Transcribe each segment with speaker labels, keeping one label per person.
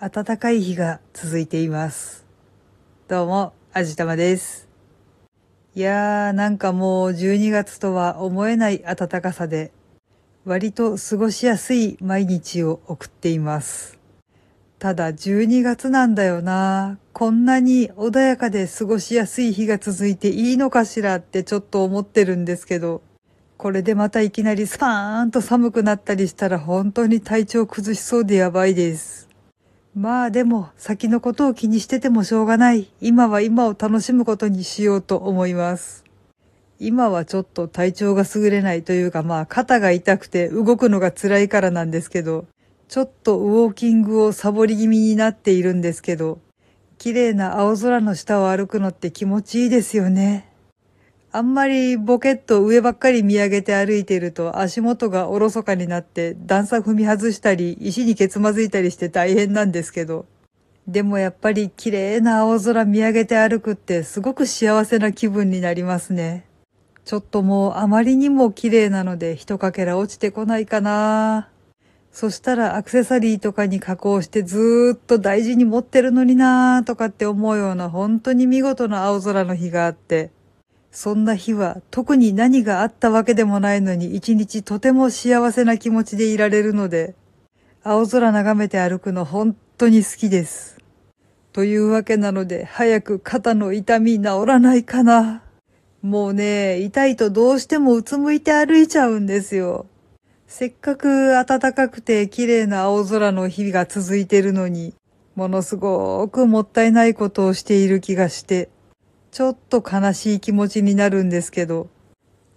Speaker 1: 暖かい日が続いています。どうも、あじたまです。いやー、なんかもう12月とは思えない暖かさで、割と過ごしやすい毎日を送っています。ただ12月なんだよな。こんなに穏やかで過ごしやすい日が続いていいのかしらってちょっと思ってるんですけど、これでまたいきなりスパーンと寒くなったりしたら本当に体調崩しそうでやばいです。まあでも先のことを気にしててもしょうがない。今は今を楽しむことにしようと思います。今はちょっと体調が優れないというかまあ肩が痛くて動くのが辛いからなんですけど、ちょっとウォーキングをサボり気味になっているんですけど、綺麗な青空の下を歩くのって気持ちいいですよね。あんまりボケっと上ばっかり見上げて歩いていると足元がおろそかになって段差踏み外したり石にけつまずいたりして大変なんですけど。でもやっぱり綺麗な青空見上げて歩くってすごく幸せな気分になりますね。ちょっともうあまりにも綺麗なので一かけら落ちてこないかな。そしたらアクセサリーとかに加工してずーっと大事に持ってるのになーとかって思うような本当に見事な青空の日があって、そんな日は特に何があったわけでもないのに一日とても幸せな気持ちでいられるので、青空眺めて歩くの本当に好きです。というわけなので早く肩の痛み治らないかな。もうね、痛いとどうしてもうつむいて歩いちゃうんですよ。せっかく暖かくて綺麗な青空の日々が続いてるのに、ものすごくもったいないことをしている気がして、ちょっと悲しい気持ちになるんですけど。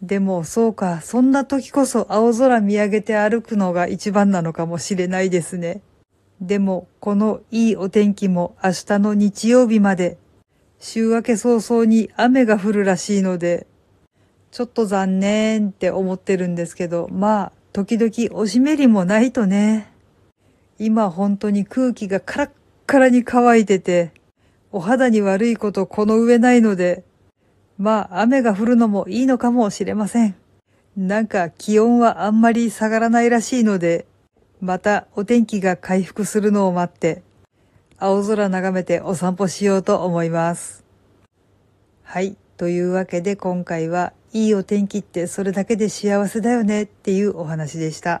Speaker 1: でもそうか、そんな時こそ青空見上げて歩くのが一番なのかもしれないですね。でも、このいいお天気も明日の日曜日まで、週明け早々に雨が降るらしいので、ちょっと残念って思ってるんですけど、まあ、時々おしめりもないとね。今本当に空気がカラッカラに乾いてて、お肌に悪いことこの上ないので、まあ雨が降るのもいいのかもしれません。なんか気温はあんまり下がらないらしいので、またお天気が回復するのを待って、青空眺めてお散歩しようと思います。はい。というわけで今回はいいお天気ってそれだけで幸せだよねっていうお話でした。